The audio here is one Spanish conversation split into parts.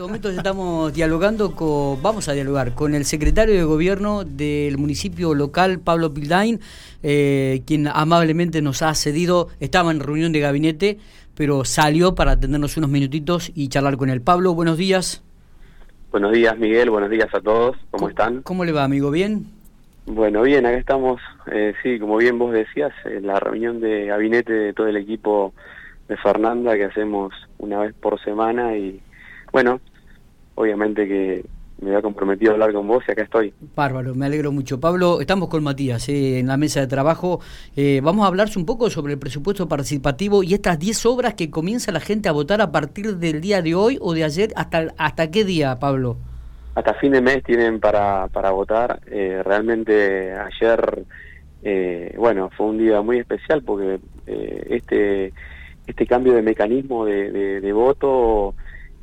estos momentos estamos dialogando con, vamos a dialogar con el secretario de gobierno del municipio local, Pablo Pildain, eh, quien amablemente nos ha cedido, estaba en reunión de gabinete, pero salió para atendernos unos minutitos y charlar con él. Pablo, buenos días. Buenos días, Miguel, buenos días a todos, ¿cómo, están? ¿Cómo le va, amigo? ¿Bien? Bueno, bien, acá estamos, eh, sí, como bien vos decías, en la reunión de gabinete de todo el equipo de Fernanda que hacemos una vez por semana y bueno, obviamente que me había comprometido a hablar con vos y acá estoy. Bárbaro, me alegro mucho. Pablo, estamos con Matías eh, en la mesa de trabajo. Eh, vamos a hablar un poco sobre el presupuesto participativo y estas 10 obras que comienza la gente a votar a partir del día de hoy o de ayer. ¿Hasta, hasta qué día, Pablo? Hasta fin de mes tienen para, para votar. Eh, realmente ayer, bueno, fue un día muy especial porque este, este cambio de mecanismo de, de voto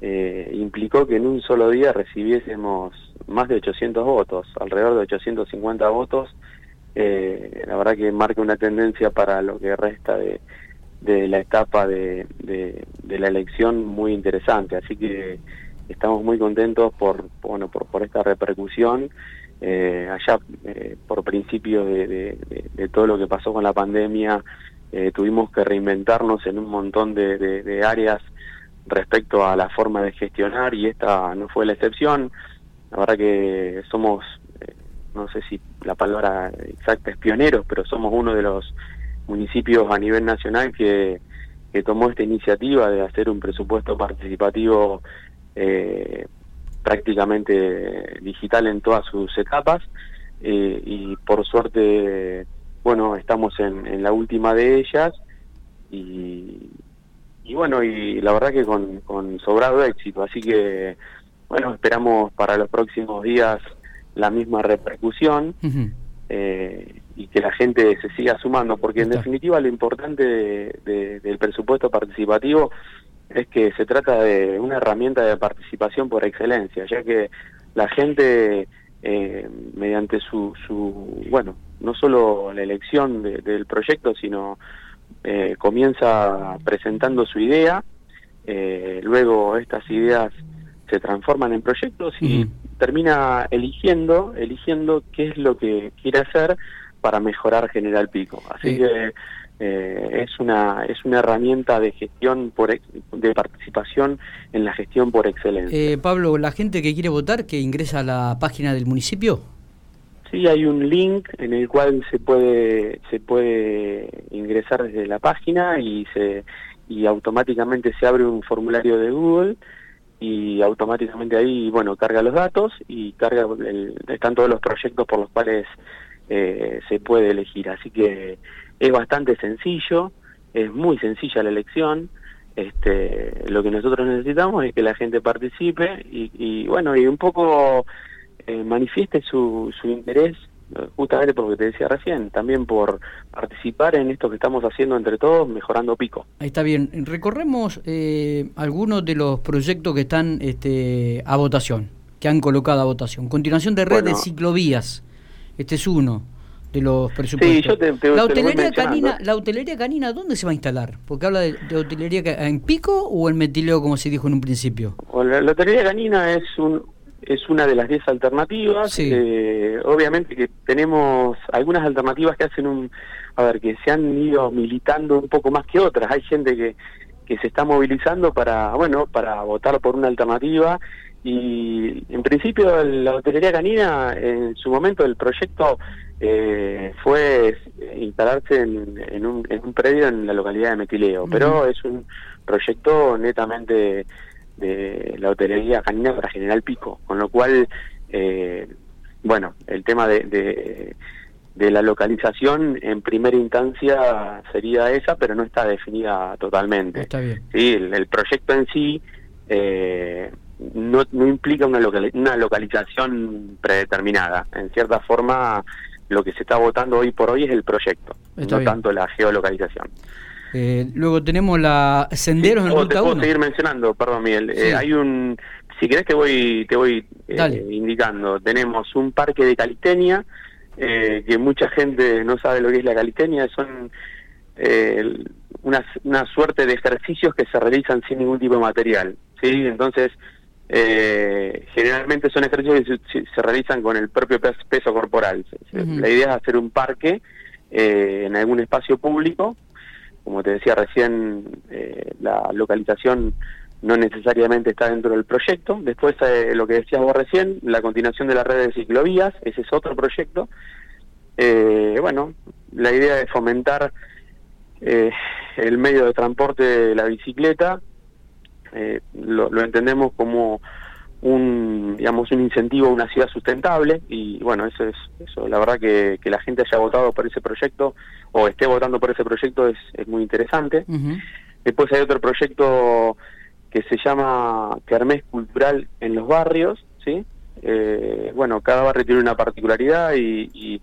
eh, implicó que en un solo día recibiésemos más de 800 votos, alrededor de 850 votos. Eh, la verdad que marca una tendencia para lo que resta de, la etapa de, de, la elección muy interesante. Así que estamos muy contentos por, bueno, por, por esta repercusión. Eh, allá, eh, por principio de, de, todo lo que pasó con la pandemia, eh, tuvimos que reinventarnos en un montón de, áreas respecto a la forma de gestionar y esta no fue la excepción. La verdad que somos, eh, no sé si la palabra exacta es pioneros, pero somos uno de los municipios a nivel nacional que, que tomó esta iniciativa de hacer un presupuesto participativo eh, prácticamente digital en todas sus etapas eh, y por suerte, bueno, estamos en, en la última de ellas y, y bueno, y la verdad que con, con sobrado éxito, así que bueno, esperamos para los próximos días la misma repercusión eh, y que la gente se siga sumando, porque en definitiva lo importante del presupuesto participativo es que se trata de una herramienta de participación por excelencia, ya que la gente eh, mediante su, su, bueno, no solo la elección del proyecto, sino eh, comienza presentando su idea, eh, luego estas ideas se transforman en proyectos y termina eligiendo, eligiendo qué es lo que quiere hacer para mejorar General Pico. Así que eh, es una es una herramienta de gestión por de participación en la gestión por excelencia. Pablo, la gente que quiere votar que ingresa a la página del municipio. Sí, hay un link en el cual se puede se puede ingresar desde la página y se y automáticamente se abre un formulario de Google y automáticamente ahí bueno carga los datos y carga están todos los proyectos por los cuales eh, se puede elegir. Así que es bastante sencillo es muy sencilla la elección. Este lo que nosotros necesitamos es que la gente participe y, y bueno y un poco eh, manifieste su, su interés, eh, justamente por lo que te decía recién, también por participar en esto que estamos haciendo entre todos, mejorando Pico. Ahí está bien. Recorremos eh, algunos de los proyectos que están este, a votación, que han colocado a votación. Continuación de red de ciclovías. Este es uno de los presupuestos. la, hotelería canina, ¿La hotelería canina dónde se va a instalar? Porque habla de, hotelería en Pico o en Metileo, como se dijo en un principio. la hotelería canina es un, es una de las 10 alternativas. Eh, obviamente que tenemos algunas alternativas que hacen un, a ver, que se han ido militando un poco más que otras. Hay gente que, que se está movilizando para, bueno, para votar por una alternativa y en principio la hotelería canina en su momento el proyecto eh, fue instalarse en, en, un, en un predio en la localidad de Metileo, pero es un proyecto netamente de la hotelería canina para General Pico, con lo cual, eh, bueno, el tema de, de, la localización en primera instancia sería esa, pero no está definida totalmente. Está bien. Sí, el, proyecto en sí eh, no, no implica una, una localización predeterminada. En cierta forma, lo que se está votando hoy por hoy es el proyecto, no tanto la geolocalización. Eh, luego tenemos la senderos en ruta te puedo seguir mencionando, perdón Miguel. Eh, hay un, si querés te voy, te voy eh, indicando. Tenemos un parque de calistenia que mucha gente no sabe lo que es la calistenia. Son una, una suerte de ejercicios que se realizan sin ningún tipo de material. sí Entonces eh, generalmente son ejercicios que se, realizan con el propio peso corporal. La idea es hacer un parque eh, en algún espacio público. Como te decía recién, eh, la localización no necesariamente está dentro del proyecto. Después, lo que decías vos recién, la continuación de la red de ciclovías, ese es otro proyecto. bueno, la idea es fomentar el medio de transporte de la bicicleta eh, lo, entendemos como un digamos un incentivo a una ciudad sustentable y bueno eso es eso la verdad que, que la gente haya votado por ese proyecto o esté votando por ese proyecto es, es muy interesante. Después hay otro proyecto que se llama Kermés Cultural en los barrios sí eh, bueno cada barrio tiene una particularidad y, y,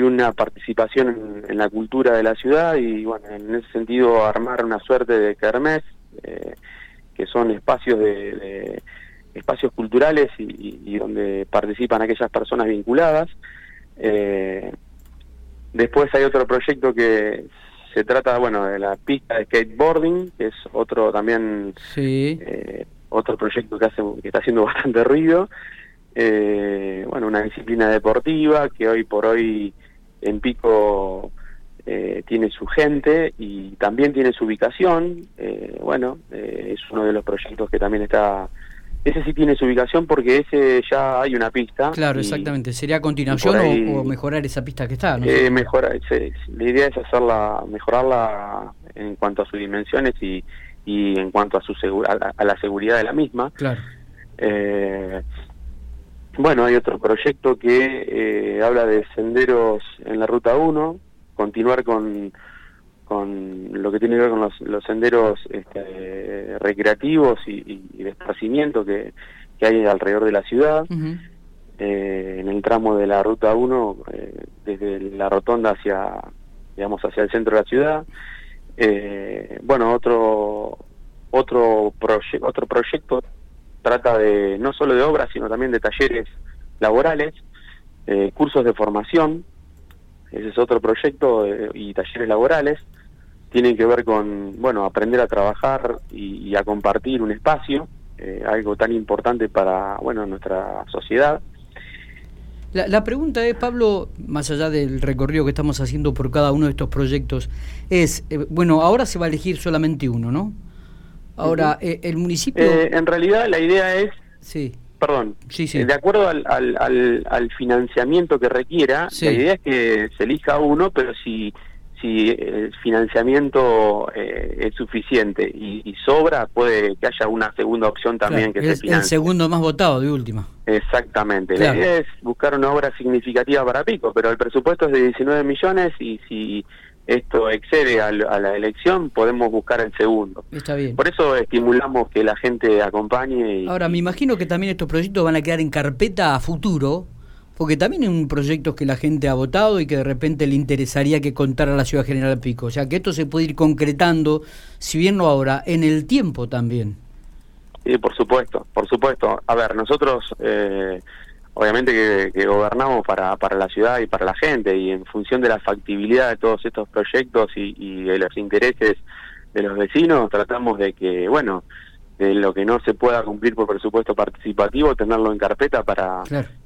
una participación en, la cultura de la ciudad y bueno en ese sentido armar una suerte de kermés eh, que son espacios de, espacios culturales y, donde participan aquellas personas vinculadas. Eh, después hay otro proyecto que se trata, bueno, de la pista de skateboarding, que es otro también eh, otro proyecto que hace que está haciendo bastante ruido. Eh, bueno, una disciplina deportiva que hoy por hoy en Pico eh, tiene su gente y también tiene su ubicación. Eh, bueno, eh, es uno de los proyectos que también está... Ese sí tiene su ubicación porque ese ya hay una pista. Claro, exactamente. ¿Sería continuación o, mejorar esa pista que está? ¿no? mejorar, la idea es hacerla, mejorarla en cuanto a sus dimensiones y, y en cuanto a, su a, la, seguridad de la misma. Claro. bueno, hay otro proyecto que habla de senderos en la Ruta 1, continuar con, con lo que tiene que ver con los, senderos este, recreativos y, de esparcimiento que, hay alrededor de la ciudad. Eh, en el tramo de la ruta 1, eh, desde la rotonda hacia, digamos, hacia el centro de la ciudad. Eh, bueno, otro otro otro proyecto trata de no solo de obras, sino también de talleres laborales, cursos de formación ese es otro proyecto eh, y talleres laborales. Tienen que ver con, bueno, aprender a trabajar y, a compartir un espacio, eh, algo tan importante para, bueno, nuestra sociedad. La, pregunta es, Pablo, más allá del recorrido que estamos haciendo por cada uno de estos proyectos, es, eh, bueno, ahora se va a elegir solamente uno, ¿no? Ahora, el municipio... en realidad la idea es sí perdón, sí, sí. de acuerdo al, al, al, financiamiento que requiera, la idea es que se elija uno, pero si, si el financiamiento eh, es suficiente y, sobra, puede que haya una segunda opción también que se financie. El segundo más votado, de última. Exactamente. La idea es buscar una obra significativa para Pico, pero el presupuesto es de 19 millones y si esto excede a, la elección, podemos buscar el segundo. Está bien. Por eso estimulamos que la gente acompañe. Ahora, me imagino que también estos proyectos van a quedar en carpeta a futuro, porque también hay un proyecto que la gente ha votado y que de repente le interesaría que contara la Ciudad General Pico. O sea, que esto se puede ir concretando, si bien no ahora, en el tiempo también. Sí, por supuesto, por supuesto. A ver, nosotros... Eh, obviamente que, gobernamos para, para la ciudad y para la gente y en función de la factibilidad de todos estos proyectos y, de los intereses de los vecinos tratamos de que bueno de lo que no se pueda cumplir por presupuesto participativo tenerlo en carpeta para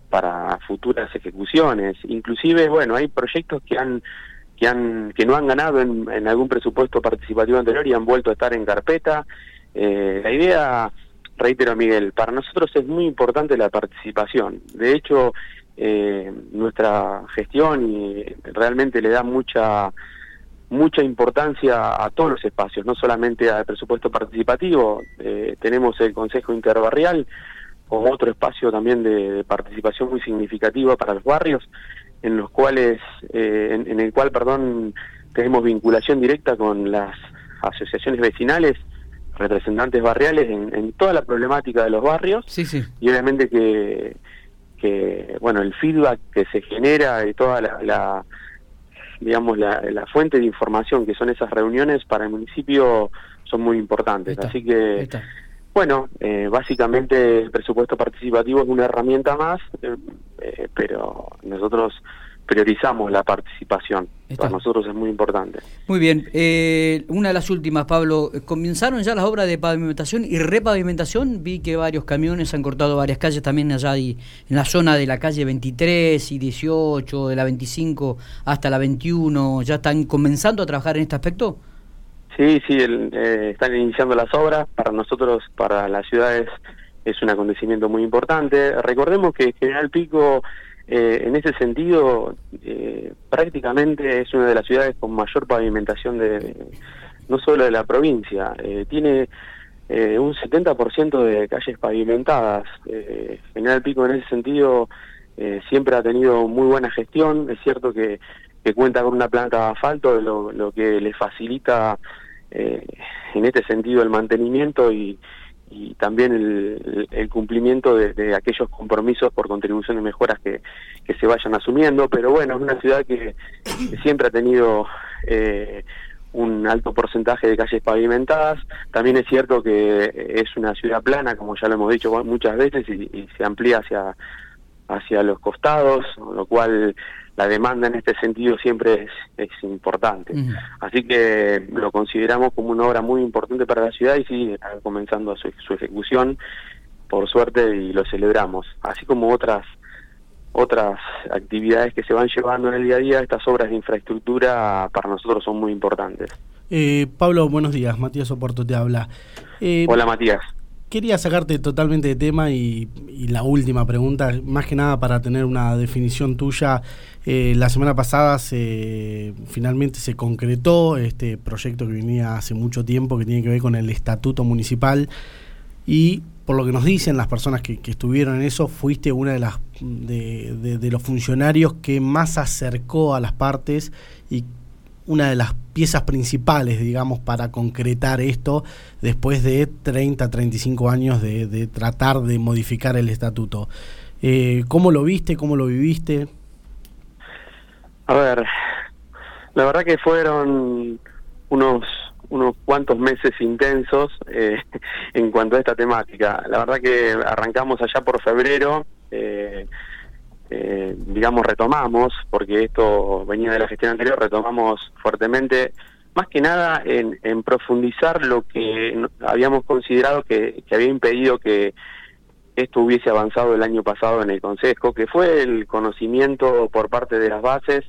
para futuras ejecuciones. Inclusive bueno hay proyectos que han que han que no han ganado en, en algún presupuesto participativo anterior y han vuelto a estar en carpeta. Eh, la idea reitero Miguel, para nosotros es muy importante la participación. De hecho, eh, nuestra gestión realmente le da mucha mucha importancia a todos los espacios, no solamente al presupuesto participativo. Eh, tenemos el Consejo Interbarrial como otro espacio también de, participación muy significativa para los barrios, en los cuales, eh, en el cual, perdón, tenemos vinculación directa con las asociaciones vecinales representantes barriales en, toda la problemática de los barrios. Sí, sí. y obviamente que, que bueno el feedback que se genera y toda la, digamos la, fuente de información que son esas reuniones para el municipio son muy importantes. Así que bueno eh, básicamente el presupuesto participativo es una herramienta más eh, eh, pero nosotros priorizamos la participación. Para nosotros es muy importante. Muy bien. Eh, una de las últimas, Pablo. ¿Comenzaron ya las obras de pavimentación y repavimentación? Vi que varios camiones han cortado varias calles también allá y, en la zona de la calle 23 y 18, de la 25 hasta la 21. ¿Ya están comenzando a trabajar en este aspecto? Sí, sí, eh, están iniciando las obras. Para nosotros, para las ciudades, es un acontecimiento muy importante. Recordemos que General Pico eh, en ese sentido, eh, prácticamente es una de las ciudades con mayor pavimentación de, no solo de la provincia, eh, tiene un 70% de calles pavimentadas. General Pico en ese sentido siempre ha tenido muy buena gestión, es cierto que, cuenta con una planta de asfalto, lo, lo que le facilita en este sentido el mantenimiento y, y también el, cumplimiento de, aquellos compromisos por contribución de mejoras que, se vayan asumiendo, pero bueno, es una ciudad que, siempre ha tenido eh, un alto porcentaje de calles pavimentadas, también es cierto que es una ciudad plana, como ya lo hemos dicho muchas veces, y, se amplía hacia, hacia los costados, lo cual la demanda en este sentido siempre es, importante. Así que lo consideramos como una obra muy importante para la ciudad y sigue comenzando su, su ejecución, por suerte, y lo celebramos. Así como otras otras actividades que se van llevando en el día a día, estas obras de infraestructura para nosotros son muy importantes. Eh, Pablo, buenos días. Matías Oporto te habla. Eh, Hola, Matías. Quería sacarte totalmente de tema y, la última pregunta, más que nada para tener una definición tuya. Eh, la semana pasada se, finalmente se concretó este proyecto que venía hace mucho tiempo, que tiene que ver con el estatuto municipal y por lo que nos dicen las personas que, estuvieron en eso, fuiste una de las de, de, los funcionarios que más acercó a las partes y una de las piezas principales, digamos, para concretar esto después de 30, 35 años de, tratar de modificar el estatuto. Eh, ¿Cómo lo viste? ¿Cómo lo viviste? A ver, la verdad que fueron unos unos cuantos meses intensos eh, en cuanto a esta temática. La verdad que arrancamos allá por febrero. Eh, eh, digamos, retomamos, porque esto venía de la gestión anterior, retomamos fuertemente, más que nada en, profundizar lo que habíamos considerado que, había impedido que esto hubiese avanzado el año pasado en el Consejo, que fue el conocimiento por parte de las bases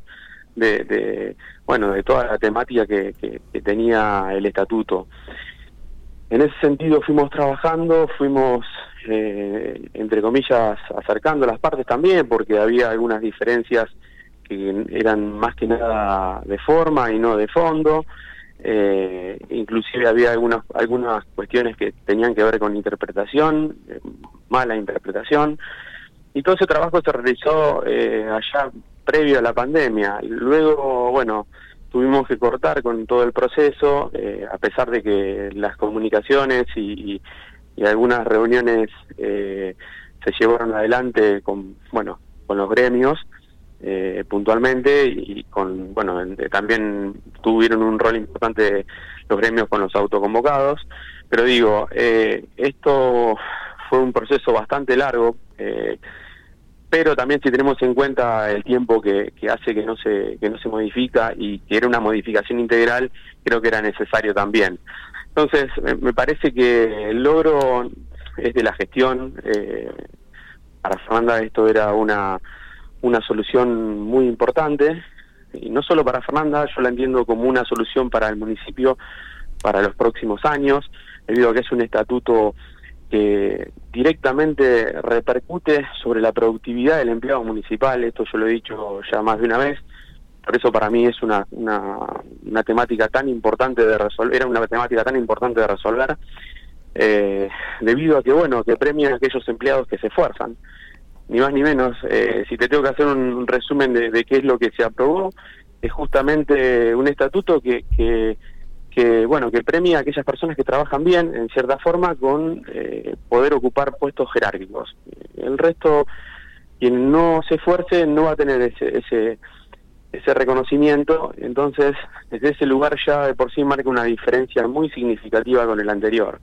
de, bueno, de toda la temática que tenía el estatuto. En ese sentido fuimos trabajando, fuimos eh, entre comillas, acercando las partes también, porque había algunas diferencias que eran más que nada de forma y no de fondo. Eh, inclusive había algunas algunas cuestiones que tenían que ver con interpretación, eh, mala interpretación, y todo ese trabajo se realizó eh, allá previo a la pandemia. Luego, bueno, tuvimos que cortar con todo el proceso, a pesar de que las comunicaciones y, y algunas reuniones eh, se llevaron adelante con bueno con los gremios eh, puntualmente y con bueno también tuvieron un rol importante los gremios con los autoconvocados. Pero digo eh, esto fue un proceso bastante largo pero también si tenemos en cuenta el tiempo que, hace que no se que no se modifica y que era una modificación integral creo que era necesario también entonces, me parece que el logro es de la gestión. Eh, para Fernanda esto era una, una solución muy importante, y no solo para Fernanda, yo la entiendo como una solución para el municipio para los próximos años, debido a que es un estatuto que directamente repercute sobre la productividad del empleado municipal, esto yo lo he dicho ya más de una vez, por eso para mí es una, una, temática tan importante de resolver, era una temática tan importante de resolver, eh, debido a que, bueno, que premia a aquellos empleados que se esfuerzan, ni más ni menos. Eh, si te tengo que hacer un, resumen de, qué es lo que se aprobó, es justamente un estatuto que, que, que, bueno, que premia a aquellas personas que trabajan bien, en cierta forma, con eh, poder ocupar puestos jerárquicos. El resto, quien no se esfuerce, no va a tener ese... ese ese reconocimiento, entonces desde ese lugar ya de por sí marca una diferencia muy significativa con el anterior.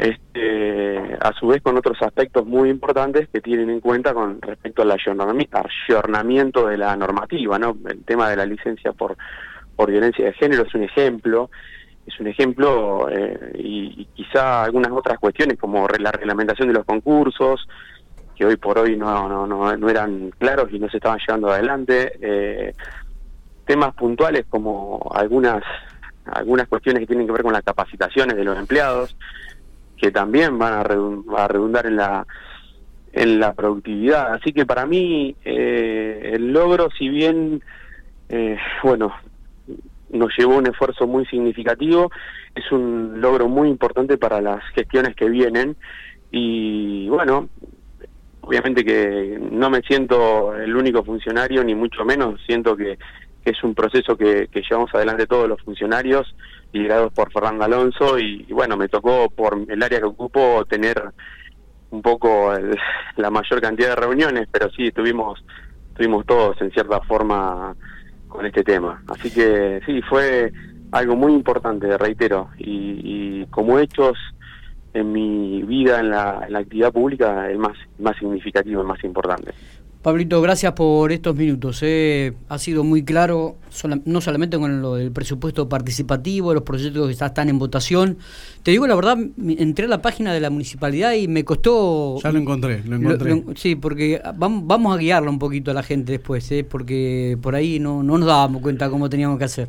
este, a su vez con otros aspectos muy importantes que tienen en cuenta con respecto al ayornamiento de la normativa, ¿no? El tema de la licencia por, por violencia de género es un ejemplo, es un ejemplo eh, y, quizá algunas otras cuestiones como la reglamentación de los concursos, que hoy por hoy no, no, no, eran claros y no se estaban llevando adelante, eh, temas puntuales como algunas algunas cuestiones que tienen que ver con las capacitaciones de los empleados, que también van a, redundar en la en la productividad. Así que para mí eh, el logro, si bien, eh, bueno, nos llevó un esfuerzo muy significativo, es un logro muy importante para las gestiones que vienen y bueno, obviamente que no me siento el único funcionario, ni mucho menos, siento que, es un proceso que, llevamos adelante todos los funcionarios liderados por Fernando Alonso y, bueno, me tocó por el área que ocupo tener un poco la mayor cantidad de reuniones, pero sí, estuvimos, estuvimos todos en cierta forma con este tema. Así que sí, fue algo muy importante, reitero, y, como hechos en mi vida en la, en la actividad pública, el más, más significativo, el más importante. Pablito, gracias por estos minutos. Eh. Ha sido muy claro, no solamente con lo del presupuesto participativo, los proyectos que están en votación. Te digo la verdad, entré a la página de la municipalidad y me costó... Ya lo encontré, lo encontré. sí, porque vamos, vamos a guiarlo un poquito a la gente después, ¿eh? porque por ahí no, no nos dábamos cuenta cómo teníamos que hacer.